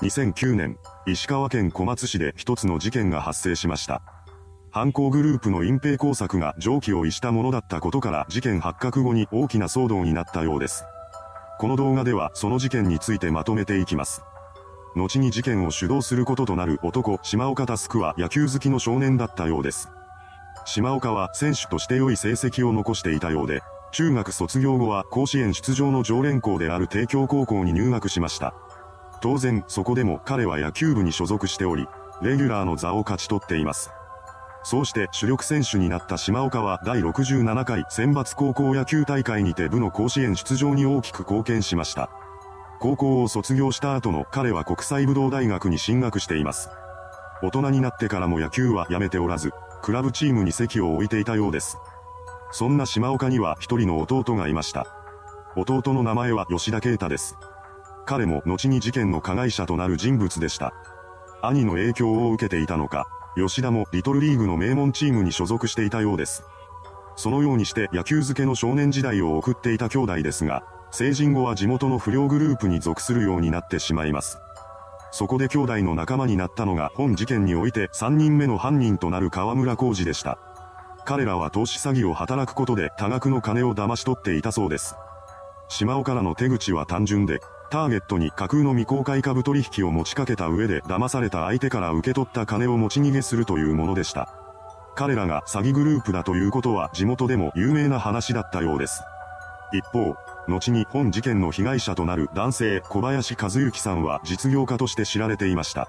2009年、石川県小松市で一つの事件が発生しました。犯行グループの隠蔽工作が常軌を逸したものだったことから事件発覚後に大きな騒動になったようです。この動画ではその事件についてまとめていきます。後に事件を主導することとなる男、島岡佑は野球好きの少年だったようです。島岡は選手として良い成績を残していたようで、中学卒業後は甲子園出場の常連校である帝京高校に入学しました。当然、そこでも彼は野球部に所属しており、レギュラーの座を勝ち取っています。そうして主力選手になった島岡は第67回選抜高校野球大会にて部の甲子園出場に大きく貢献しました。高校を卒業した後の彼は国際武道大学に進学しています。大人になってからも野球はやめておらず、クラブチームに席を置いていたようです。そんな島岡には一人の弟がいました。弟の名前は吉田啓太です。彼も後に事件の加害者となる人物でした。兄の影響を受けていたのか、吉田もリトルリーグの名門チームに所属していたようです。そのようにして野球漬けの少年時代を送っていた兄弟ですが、成人後は地元の不良グループに属するようになってしまいます。そこで兄弟の仲間になったのが本事件において3人目の犯人となる河村浩二でした。彼らは投資詐欺を働くことで多額の金を騙し取っていたそうです。島尾からの手口は単純で、ターゲットに架空の未公開株取引を持ちかけた上で騙された相手から受け取った金を持ち逃げするというものでした。彼らが詐欺グループだということは地元でも有名な話だったようです。一方、後に本事件の被害者となる男性小林和幸さんは実業家として知られていました。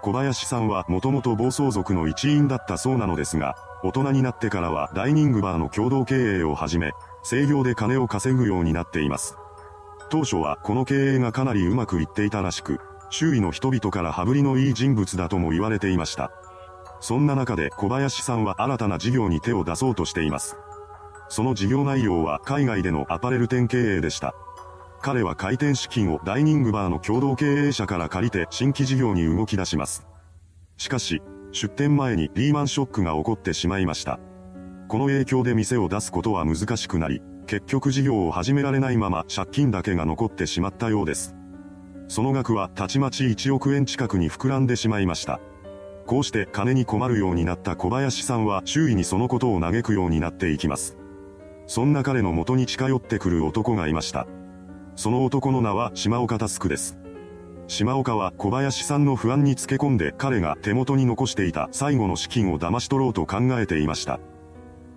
小林さんはもともと暴走族の一員だったそうなのですが、大人になってからはダイニングバーの共同経営を始め、制御で金を稼ぐようになっています。当初はこの経営がかなりうまくいっていたらしく、周囲の人々から羽振りのいい人物だとも言われていました。そんな中で小林さんは新たな事業に手を出そうとしています。その事業内容は海外でのアパレル店経営でした。彼は開店資金をダイニングバーの共同経営者から借りて新規事業に動き出します。しかし、出店前にリーマンショックが起こってしまいました。この影響で店を出すことは難しくなり、結局事業を始められないまま借金だけが残ってしまったようです。その額はたちまち1億円近くに膨らんでしまいました。こうして金に困るようになった小林さんは周囲にそのことを嘆くようになっていきます。そんな彼の元に近寄ってくる男がいました。その男の名は島岡佑です。島岡は小林さんの不安につけ込んで彼が手元に残していた最後の資金を騙し取ろうと考えていました。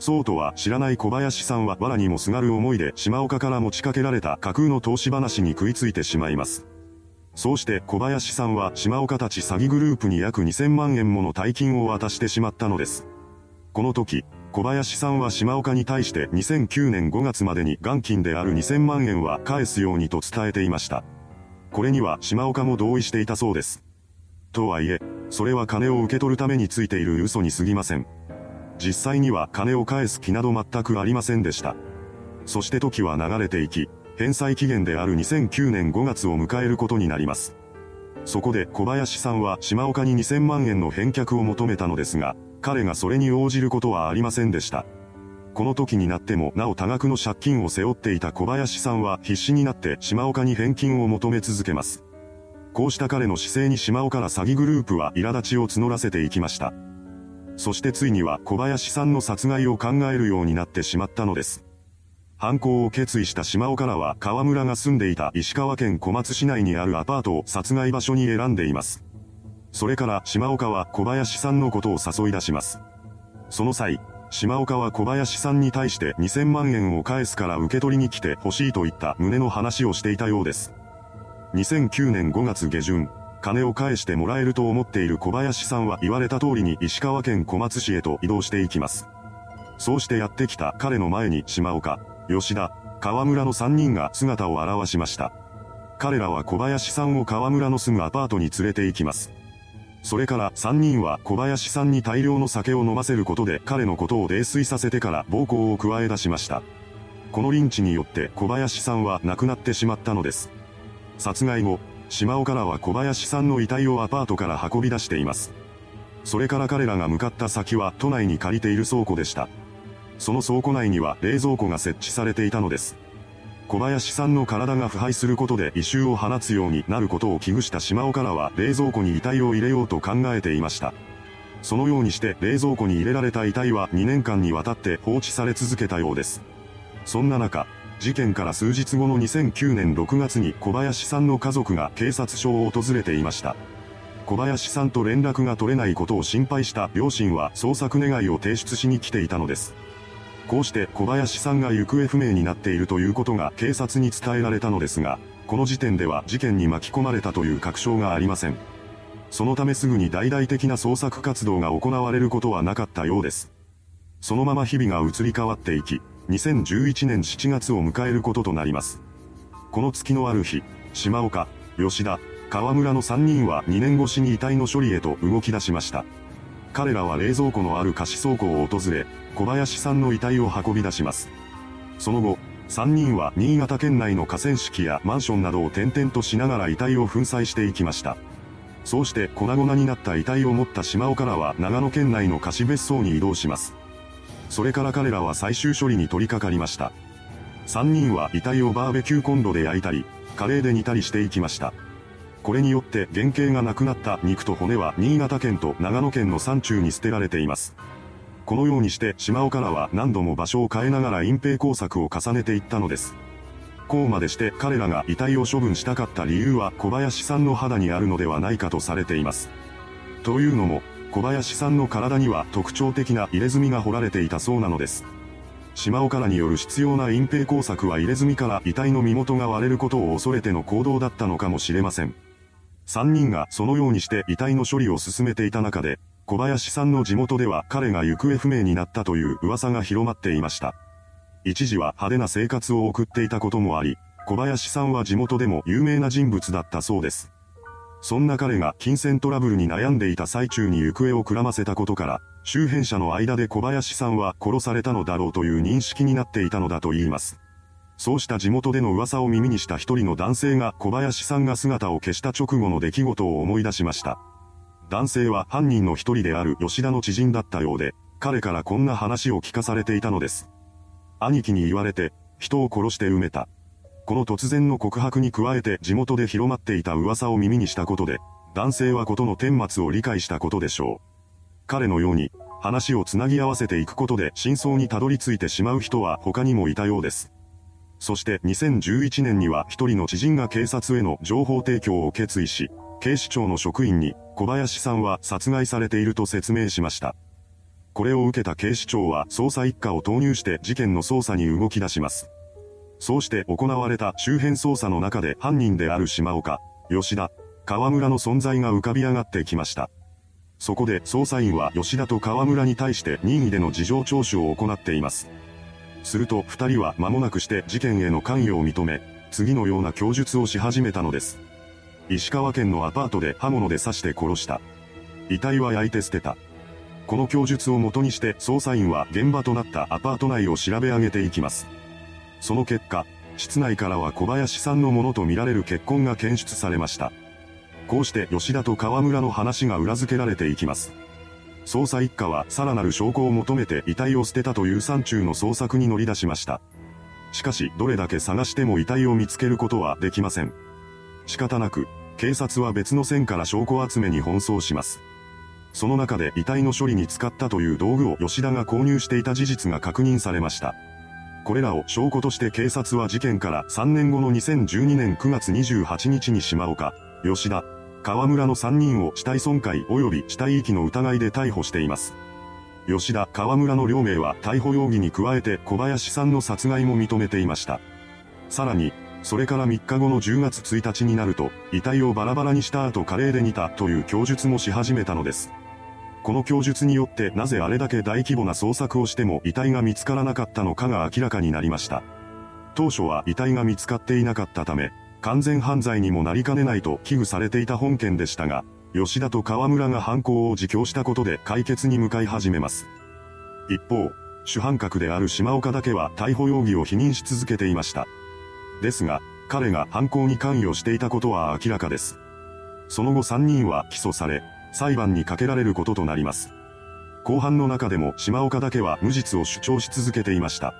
そうとは知らない小林さんは藁にもすがる思いで島岡から持ちかけられた架空の投資話に食いついてしまいます。そうして小林さんは島岡たち詐欺グループに約2000万円もの大金を渡してしまったのです。この時、小林さんは島岡に対して2009年5月までに元金である2000万円は返すようにと伝えていました。これには島岡も同意していたそうです。とはいえ、それは金を受け取るためについている嘘に過ぎません。実際には金を返す気など全くありませんでした。そして時は流れていき、返済期限である2009年5月を迎えることになります。そこで小林さんは島岡に2000万円の返却を求めたのですが、彼がそれに応じることはありませんでした。この時になってもなお多額の借金を背負っていた小林さんは必死になって島岡に返金を求め続けます。こうした彼の姿勢に島岡ら詐欺グループは苛立ちを募らせていきました。そしてついには小林さんの殺害を考えるようになってしまったのです。犯行を決意した島岡らは河村が住んでいた石川県小松市内にあるアパートを殺害場所に選んでいます。それから島岡は小林さんのことを誘い出します。その際、島岡は小林さんに対して2000万円を返すから受け取りに来て欲しいといった旨の話をしていたようです。2009年5月下旬、金を返してもらえると思っている小林さんは言われた通りに石川県小松市へと移動していきます。そうしてやってきた彼の前に島岡、吉田、河村の3人が姿を現しました。彼らは小林さんを河村の住むアパートに連れて行きます。それから3人は小林さんに大量の酒を飲ませることで彼のことを泥酔させてから暴行を加え出しました。このリンチによって小林さんは亡くなってしまったのです。殺害後、島尾からは小林さんの遺体をアパートから運び出しています。それから彼らが向かった先は都内に借りている倉庫でした。その倉庫内には冷蔵庫が設置されていたのです。小林さんの体が腐敗することで異臭を放つようになることを危惧した島岡らは冷蔵庫に遺体を入れようと考えていました。そのようにして冷蔵庫に入れられた遺体は2年間にわたって放置され続けたようです。そんな中、事件から数日後の2009年6月に小林さんの家族が警察署を訪れていました。小林さんと連絡が取れないことを心配した両親は捜索願いを提出しに来ていたのです。こうして小林さんが行方不明になっているということが警察に伝えられたのですが、この時点では事件に巻き込まれたという確証がありません。そのためすぐに大々的な捜索活動が行われることはなかったようです。そのまま日々が移り変わっていき、2011年7月を迎えることとなります。この月のある日、島岡、吉田、河村の3人は2年越しに遺体の処理へと動き出しました。彼らは冷蔵庫のある貸し倉庫を訪れ、小林さんの遺体を運び出します。その後、3人は新潟県内の河川敷やマンションなどを転々としながら遺体を粉砕していきました。そうして粉々になった遺体を持った島尾からは長野県内の貸別荘に移動します。それから彼らは最終処理に取り掛かりました。3人は遺体をバーベキューコンロで焼いたり、カレーで煮たりしていきました。これによって原型がなくなった肉と骨は新潟県と長野県の山中に捨てられています。このようにして島尾からは何度も場所を変えながら隠蔽工作を重ねていったのです。こうまでして彼らが遺体を処分したかった理由は小林さんの肌にあるのではないかとされています。というのも、小林さんの体には特徴的な入れ墨が彫られていたそうなのです。島岡らによる必要な隠蔽工作は入れ墨から遺体の身元が割れることを恐れての行動だったのかもしれません。三人がそのようにして遺体の処理を進めていた中で、小林さんの地元では彼が行方不明になったという噂が広まっていました。一時は派手な生活を送っていたこともあり、小林さんは地元でも有名な人物だったそうです。そんな彼が金銭トラブルに悩んでいた最中に行方をくらませたことから、周辺者の間で小林さんは殺されたのだろうという認識になっていたのだと言います。そうした地元での噂を耳にした一人の男性が小林さんが姿を消した直後の出来事を思い出しました。男性は犯人の一人である吉田の知人だったようで、彼からこんな話を聞かされていたのです。兄貴に言われて、人を殺して埋めた。この突然の告白に加えて地元で広まっていた噂を耳にしたことで、男性はことの顛末を理解したことでしょう。彼のように、話をつなぎ合わせていくことで真相にたどり着いてしまう人は他にもいたようです。そして2011年には一人の知人が警察への情報提供を決意し、警視庁の職員に小林さんは殺害されていると説明しました。これを受けた警視庁は捜査一課を投入して事件の捜査に動き出します。そうして行われた周辺捜査の中で犯人である島岡、吉田、河村の存在が浮かび上がってきました。そこで捜査員は吉田と河村に対して任意での事情聴取を行っています。すると二人は間もなくして事件への関与を認め、次のような供述をし始めたのです。石川県のアパートで刃物で刺して殺した。遺体は焼いて捨てた。この供述をもとにして捜査員は現場となったアパート内を調べ上げていきます。その結果、室内からは小林さんのものとみられる血痕が検出されました。こうして吉田と河村の話が裏付けられていきます。捜査一課はさらなる証拠を求めて遺体を捨てたという山中の捜索に乗り出しました。しかし、どれだけ探しても遺体を見つけることはできません。仕方なく、警察は別の線から証拠集めに奔走します。その中で遺体の処理に使ったという道具を吉田が購入していた事実が確認されました。これらを証拠として警察は事件から3年後の2012年9月28日に島岡、吉田、河村の3人を死体損壊及び死体遺棄の疑いで逮捕しています。吉田、河村の両名は逮捕容疑に加えて小林さんの殺害も認めていました。さらに、それから3日後の10月1日になると、遺体をバラバラにした後カレーで煮たという供述もし始めたのです。この供述によってなぜあれだけ大規模な捜索をしても遺体が見つからなかったのかが明らかになりました。当初は遺体が見つかっていなかったため、完全犯罪にもなりかねないと危惧されていた本件でしたが、吉田と河村が犯行を自供したことで解決に向かい始めます。一方、主犯格である島岡だけは逮捕容疑を否認し続けていました。ですが、彼が犯行に関与していたことは明らかです。その後3人は起訴され、裁判にかけられることとなります。後半の中でも島岡だけは無実を主張し続けていました。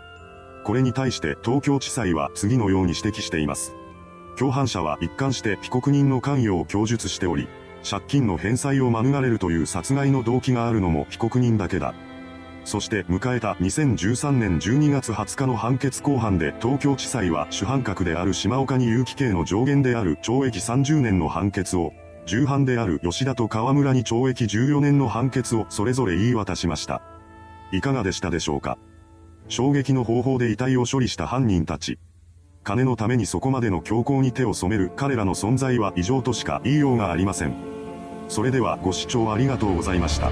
これに対して東京地裁は次のように指摘しています。共犯者は一貫して被告人の関与を供述しており、借金の返済を免れるという殺害の動機があるのも被告人だけだ。そして迎えた2013年12月20日の判決公判で東京地裁は主犯格である島岡に有期刑の上限である懲役30年の判決を、重犯である吉田と河村に懲役14年の判決をそれぞれ言い渡しました。いかがでしたでしょうか？衝撃の方法で遺体を処理した犯人たち。金のためにそこまでの強行に手を染める彼らの存在は異常としか言いようがありません。それではご視聴ありがとうございました。